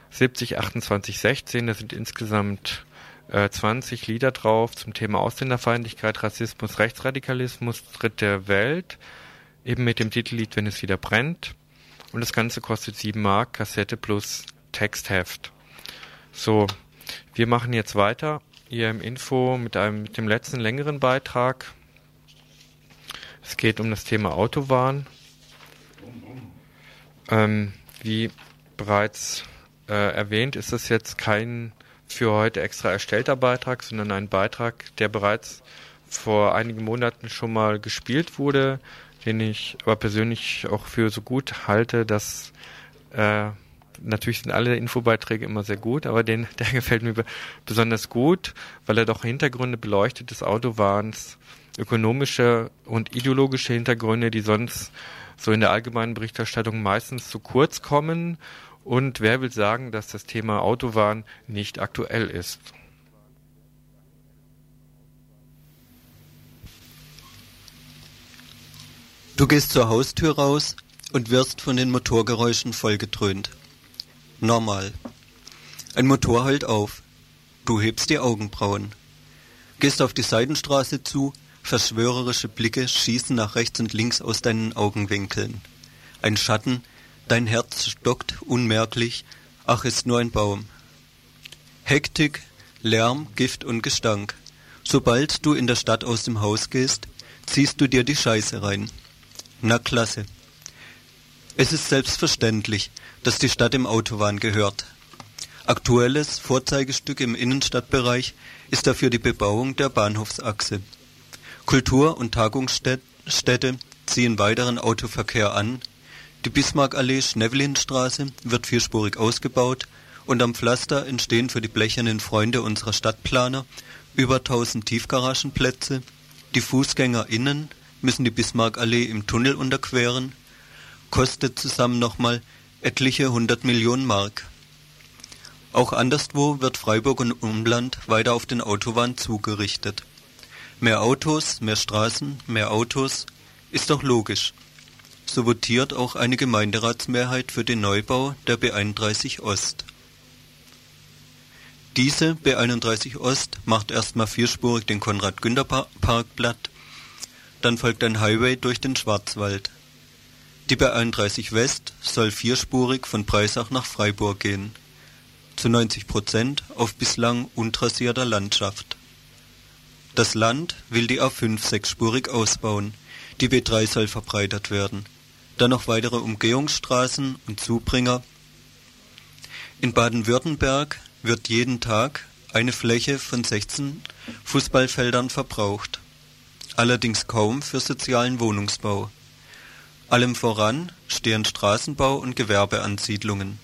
70 28 16. Da sind insgesamt äh, 20 Lieder drauf zum Thema Ausländerfeindlichkeit, Rassismus, Rechtsradikalismus, Dritte Welt, eben mit dem Titellied Wenn es wieder brennt. Und das Ganze kostet 7 Mark, Kassette plus Textheft. So, wir machen jetzt weiter hier im Info mit einem mit dem letzten längeren Beitrag. Es geht um das Thema Autowahn. Ähm, wie bereits äh, erwähnt, ist das jetzt kein für heute extra erstellter Beitrag, sondern ein Beitrag, der bereits vor einigen Monaten schon mal gespielt wurde, den ich aber persönlich auch für so gut halte, dass äh, natürlich sind alle Infobeiträge immer sehr gut, aber den, der gefällt mir besonders gut, weil er doch Hintergründe beleuchtet des Autowahns, ökonomische und ideologische Hintergründe, die sonst so in der allgemeinen Berichterstattung meistens zu kurz kommen und wer will sagen, dass das Thema Autowahn nicht aktuell ist? Du gehst zur Haustür raus und wirst von den Motorgeräuschen vollgetrönt. Normal. Ein Motor heult auf. Du hebst die Augenbrauen. Gehst auf die Seitenstraße zu, verschwörerische Blicke schießen nach rechts und links aus deinen Augenwinkeln. Ein Schatten, Dein Herz stockt unmerklich, ach ist nur ein Baum. Hektik, Lärm, Gift und Gestank. Sobald du in der Stadt aus dem Haus gehst, ziehst du dir die Scheiße rein. Na klasse. Es ist selbstverständlich, dass die Stadt im Autobahn gehört. Aktuelles Vorzeigestück im Innenstadtbereich ist dafür die Bebauung der Bahnhofsachse. Kultur- und Tagungsstätte ziehen weiteren Autoverkehr an. Die Bismarckallee Schnevlinstraße wird vierspurig ausgebaut und am Pflaster entstehen für die blechernen Freunde unserer Stadtplaner über 1000 Tiefgaragenplätze. Die FußgängerInnen müssen die Bismarckallee im Tunnel unterqueren. Kostet zusammen nochmal etliche hundert Millionen Mark. Auch anderswo wird Freiburg und Umland weiter auf den Autobahn zugerichtet. Mehr Autos, mehr Straßen, mehr Autos ist doch logisch. So votiert auch eine Gemeinderatsmehrheit für den Neubau der B31 Ost. Diese B31 Ost macht erstmal vierspurig den Konrad-Günther-Park platt, dann folgt ein Highway durch den Schwarzwald. Die B31 West soll vierspurig von Breisach nach Freiburg gehen, zu 90 Prozent auf bislang untrassierter Landschaft. Das Land will die A5 sechsspurig ausbauen, die B3 soll verbreitert werden, dann noch weitere Umgehungsstraßen und Zubringer. In Baden-Württemberg wird jeden Tag eine Fläche von 16 Fußballfeldern verbraucht, allerdings kaum für sozialen Wohnungsbau. Allem voran stehen Straßenbau und Gewerbeansiedlungen.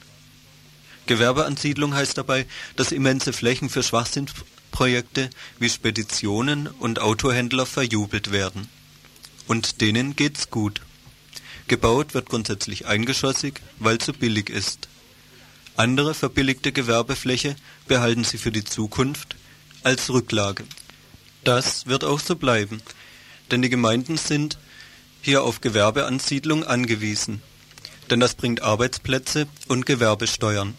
Gewerbeansiedlung heißt dabei, dass immense Flächen für Schwachsinnprojekte wie Speditionen und Autohändler verjubelt werden. Und denen geht's gut. Gebaut wird grundsätzlich eingeschossig, weil zu billig ist. Andere verbilligte Gewerbefläche behalten sie für die Zukunft als Rücklage. Das wird auch so bleiben, denn die Gemeinden sind hier auf Gewerbeansiedlung angewiesen, denn das bringt Arbeitsplätze und Gewerbesteuern.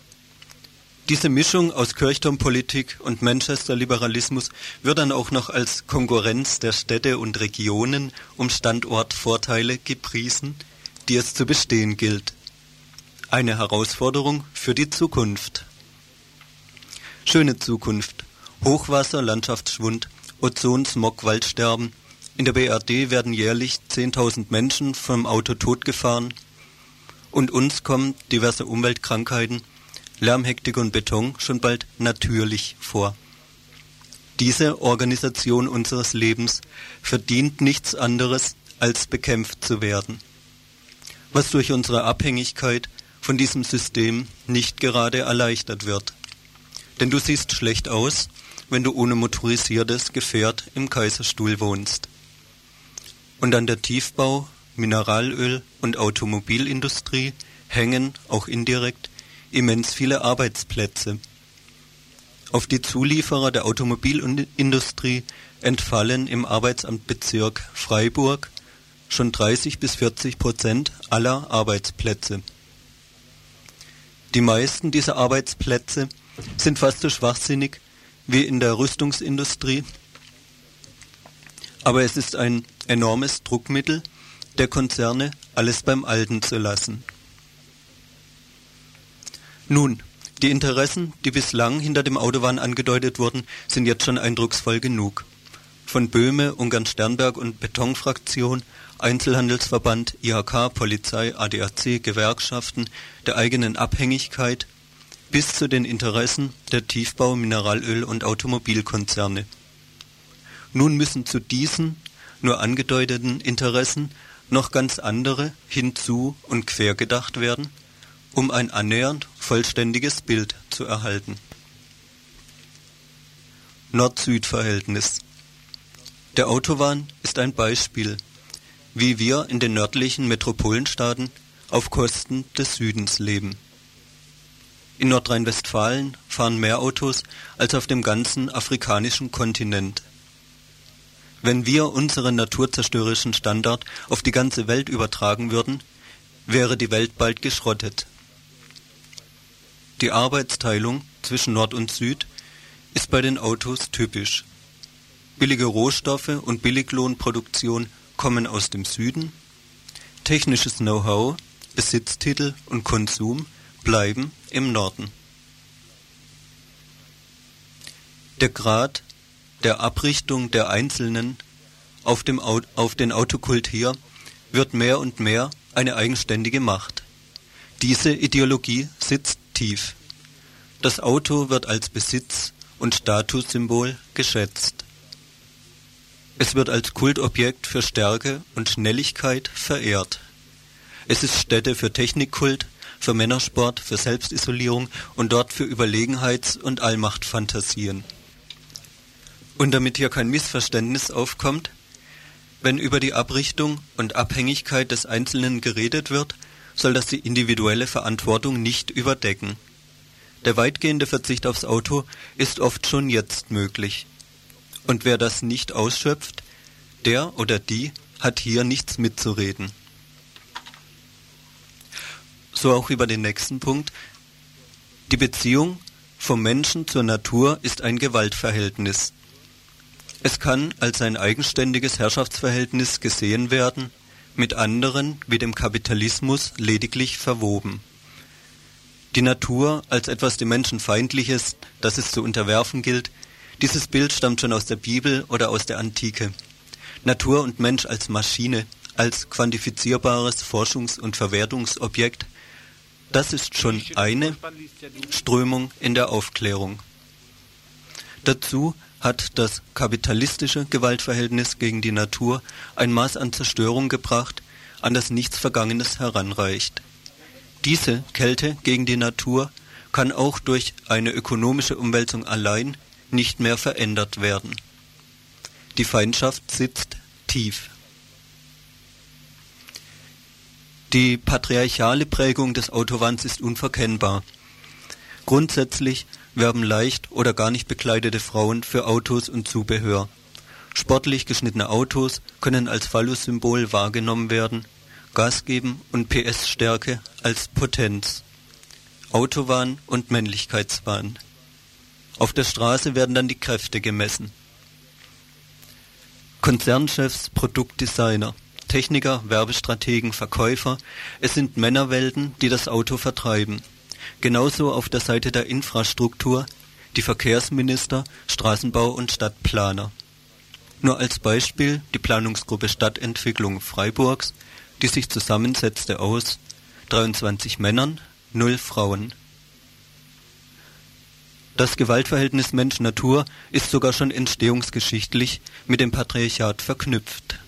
Diese Mischung aus Kirchturmpolitik und Manchester-Liberalismus wird dann auch noch als Konkurrenz der Städte und Regionen um Standortvorteile gepriesen, die es zu bestehen gilt. Eine Herausforderung für die Zukunft. Schöne Zukunft. Hochwasser, Landschaftsschwund, Ozon, Smog, Waldsterben. In der BRD werden jährlich 10.000 Menschen vom Auto totgefahren. Und uns kommen diverse Umweltkrankheiten, Lärmhektik und Beton schon bald natürlich vor. Diese Organisation unseres Lebens verdient nichts anderes, als bekämpft zu werden. Was durch unsere Abhängigkeit von diesem System nicht gerade erleichtert wird. Denn du siehst schlecht aus, wenn du ohne motorisiertes Gefährt im Kaiserstuhl wohnst. Und an der Tiefbau, Mineralöl und Automobilindustrie hängen, auch indirekt, immens viele Arbeitsplätze. Auf die Zulieferer der Automobilindustrie entfallen im Arbeitsamtbezirk Freiburg schon 30 bis 40 Prozent aller Arbeitsplätze. Die meisten dieser Arbeitsplätze sind fast so schwachsinnig wie in der Rüstungsindustrie, aber es ist ein enormes Druckmittel der Konzerne, alles beim Alten zu lassen. Nun, die Interessen, die bislang hinter dem Autobahn angedeutet wurden, sind jetzt schon eindrucksvoll genug. Von Böhme, Ungarn Sternberg und Betonfraktion, Einzelhandelsverband, IHK, Polizei, ADAC, Gewerkschaften, der eigenen Abhängigkeit bis zu den Interessen der Tiefbau-, Mineralöl- und Automobilkonzerne. Nun müssen zu diesen nur angedeuteten Interessen noch ganz andere hinzu und quer gedacht werden, um ein annähernd vollständiges Bild zu erhalten. Nord-Süd-Verhältnis Der Autobahn ist ein Beispiel, wie wir in den nördlichen Metropolenstaaten auf Kosten des Südens leben. In Nordrhein-Westfalen fahren mehr Autos als auf dem ganzen afrikanischen Kontinent. Wenn wir unseren naturzerstörerischen Standard auf die ganze Welt übertragen würden, wäre die Welt bald geschrottet. Die Arbeitsteilung zwischen Nord und Süd ist bei den Autos typisch. Billige Rohstoffe und Billiglohnproduktion kommen aus dem Süden, technisches Know-how, Besitztitel und Konsum bleiben im Norden. Der Grad der Abrichtung der Einzelnen auf, dem, Au- auf den Autokult hier wird mehr und mehr eine eigenständige Macht. Diese Ideologie sitzt tief. Das Auto wird als Besitz und Statussymbol geschätzt. Es wird als Kultobjekt für Stärke und Schnelligkeit verehrt. Es ist Stätte für Technikkult, für Männersport, für Selbstisolierung und dort für Überlegenheits- und Allmachtfantasien. Und damit hier kein Missverständnis aufkommt, wenn über die Abrichtung und Abhängigkeit des Einzelnen geredet wird, soll das die individuelle Verantwortung nicht überdecken. Der weitgehende Verzicht aufs Auto ist oft schon jetzt möglich. Und wer das nicht ausschöpft, der oder die hat hier nichts mitzureden. So auch über den nächsten Punkt. Die Beziehung vom Menschen zur Natur ist ein Gewaltverhältnis. Es kann als ein eigenständiges Herrschaftsverhältnis gesehen werden, mit anderen wie dem Kapitalismus lediglich verwoben. Die Natur als etwas dem Menschen Feindliches, das es zu unterwerfen gilt, dieses Bild stammt schon aus der Bibel oder aus der Antike. Natur und Mensch als Maschine, als quantifizierbares Forschungs- und Verwertungsobjekt, das ist schon eine Strömung in der Aufklärung. Dazu hat das kapitalistische Gewaltverhältnis gegen die Natur ein Maß an Zerstörung gebracht, an das nichts Vergangenes heranreicht. Diese Kälte gegen die Natur kann auch durch eine ökonomische Umwälzung allein nicht mehr verändert werden. Die Feindschaft sitzt tief. Die patriarchale Prägung des Autowahns ist unverkennbar. Grundsätzlich werben leicht oder gar nicht bekleidete Frauen für Autos und Zubehör. Sportlich geschnittene Autos können als Phallus-Symbol wahrgenommen werden, Gas geben und PS-Stärke als Potenz. Autowahn und Männlichkeitswahn. Auf der Straße werden dann die Kräfte gemessen. Konzernchefs, Produktdesigner, Techniker, Werbestrategen, Verkäufer, es sind Männerwelten, die das Auto vertreiben. Genauso auf der Seite der Infrastruktur die Verkehrsminister, Straßenbau und Stadtplaner. Nur als Beispiel die Planungsgruppe Stadtentwicklung Freiburgs, die sich zusammensetzte aus 23 Männern, 0 Frauen. Das Gewaltverhältnis Mensch-Natur ist sogar schon entstehungsgeschichtlich mit dem Patriarchat verknüpft.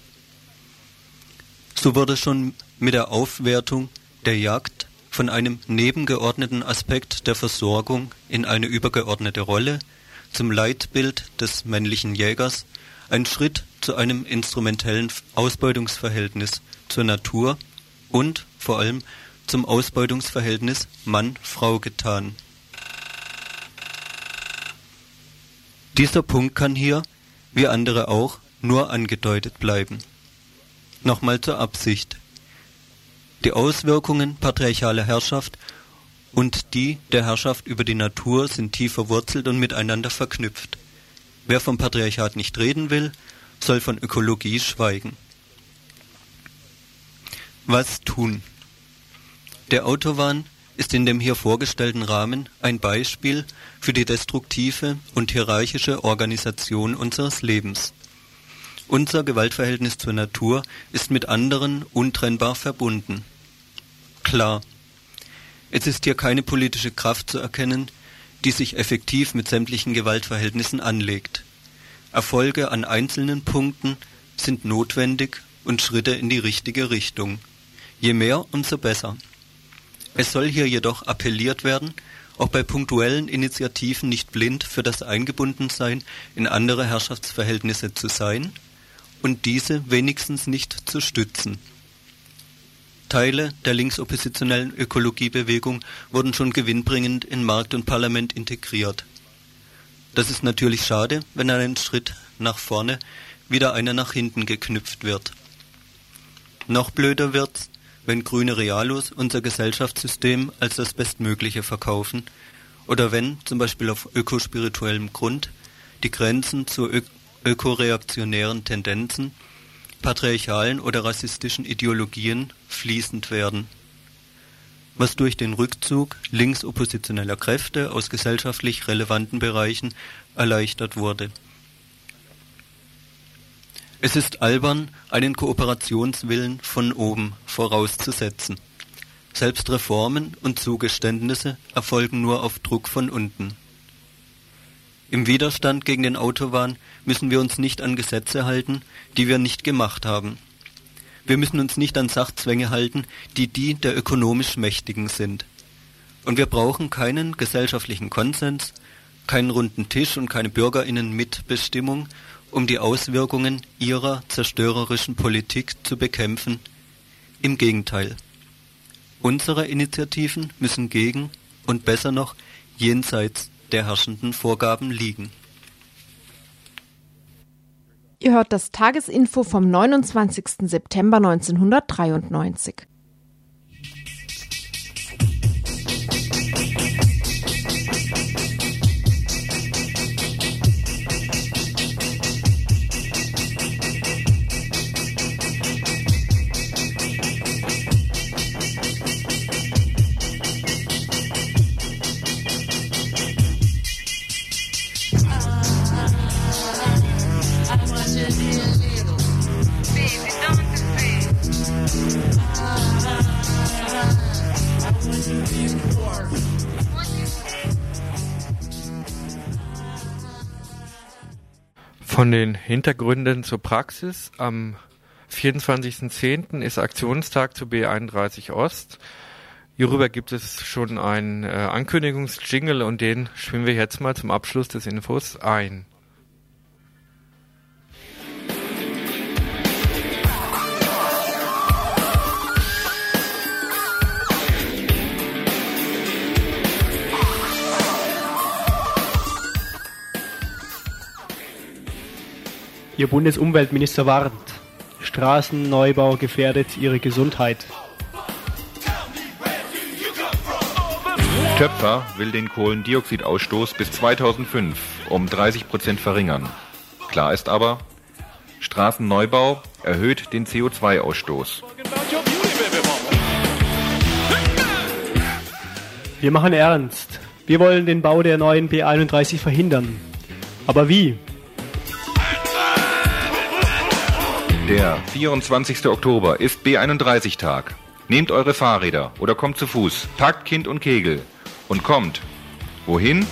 So wurde schon mit der Aufwertung der Jagd von einem nebengeordneten Aspekt der Versorgung in eine übergeordnete Rolle zum Leitbild des männlichen Jägers ein Schritt zu einem instrumentellen Ausbeutungsverhältnis zur Natur und vor allem zum Ausbeutungsverhältnis Mann-Frau getan. Dieser Punkt kann hier, wie andere auch, nur angedeutet bleiben. Nochmal zur Absicht. Die Auswirkungen patriarchaler Herrschaft und die der Herrschaft über die Natur sind tief verwurzelt und miteinander verknüpft. Wer vom Patriarchat nicht reden will, soll von Ökologie schweigen. Was tun? Der Autowahn ist in dem hier vorgestellten Rahmen ein Beispiel für die destruktive und hierarchische Organisation unseres Lebens. Unser Gewaltverhältnis zur Natur ist mit anderen untrennbar verbunden. Klar, es ist hier keine politische Kraft zu erkennen, die sich effektiv mit sämtlichen Gewaltverhältnissen anlegt. Erfolge an einzelnen Punkten sind notwendig und Schritte in die richtige Richtung. Je mehr, umso besser. Es soll hier jedoch appelliert werden, auch bei punktuellen Initiativen nicht blind für das Eingebundensein in andere Herrschaftsverhältnisse zu sein und diese wenigstens nicht zu stützen. Teile der linksoppositionellen Ökologiebewegung wurden schon gewinnbringend in Markt und Parlament integriert. Das ist natürlich schade, wenn einen Schritt nach vorne wieder einer nach hinten geknüpft wird. Noch blöder wird's, wenn grüne Realos unser Gesellschaftssystem als das Bestmögliche verkaufen oder wenn, zum Beispiel auf ökospirituellem Grund, die Grenzen zu ök ökoreaktionären Tendenzen, patriarchalen oder rassistischen Ideologien fließend werden. was durch den Rückzug linksoppositioneller Kräfte aus gesellschaftlich relevanten Bereichen erleichtert wurde. Es ist albern, einen Kooperationswillen von oben vorauszusetzen. Selbst Reformen und Zugeständnisse erfolgen nur auf Druck von unten. Im Widerstand gegen den Autobahn müssen wir uns nicht an Gesetze halten, die wir nicht gemacht haben. Wir müssen uns nicht an Sachzwänge halten, die die der ökonomisch Mächtigen sind. Und wir brauchen keinen gesellschaftlichen Konsens, keinen runden Tisch und keine Bürgerinnen-Mitbestimmung, um die Auswirkungen ihrer zerstörerischen Politik zu bekämpfen. Im Gegenteil. Unsere Initiativen müssen gegen und besser noch jenseits der herrschenden Vorgaben liegen. Ihr hört das Tagesinfo vom 29. September 1993. Von den Hintergründen zur Praxis. Am 24.10. ist Aktionstag zu B31 Ost. Hierüber gibt es schon einen äh, Ankündigungsjingle und den schwimmen wir jetzt mal zum Abschluss des Infos ein. Ihr Bundesumweltminister warnt. Straßenneubau gefährdet ihre Gesundheit. Töpfer will den Kohlendioxidausstoß bis 2005 um 30 Prozent verringern. Klar ist aber, Straßenneubau erhöht den CO2-Ausstoß. Wir machen ernst. Wir wollen den Bau der neuen B31 verhindern. Aber wie? Der 24. Oktober ist B31-Tag. Nehmt eure Fahrräder oder kommt zu Fuß, packt Kind und Kegel und kommt. Wohin?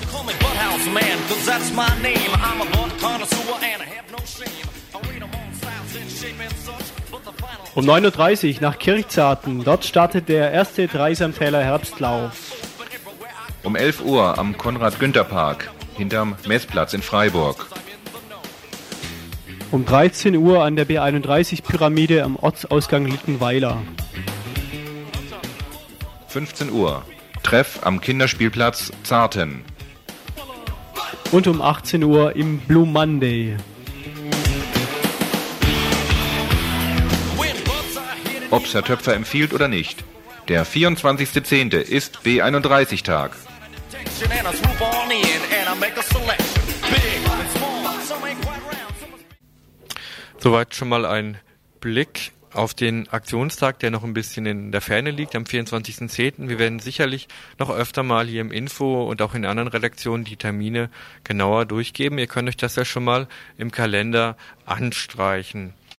Um 9.30 Uhr nach Kirchzarten. Dort startet der erste Dreisamtäler Herbstlauf. Um 11 Uhr am Konrad-Günther-Park hinterm Messplatz in Freiburg. Um 13 Uhr an der B31-Pyramide am Ortsausgang Littenweiler. 15 Uhr. Treff am Kinderspielplatz Zarten. Und um 18 Uhr im Blue Monday. Ob's Herr Töpfer empfiehlt oder nicht. Der 24.10. ist B31-Tag. Soweit schon mal ein Blick auf den Aktionstag, der noch ein bisschen in der Ferne liegt, am 24.10. Wir werden sicherlich noch öfter mal hier im Info und auch in anderen Redaktionen die Termine genauer durchgeben. Ihr könnt euch das ja schon mal im Kalender anstreichen.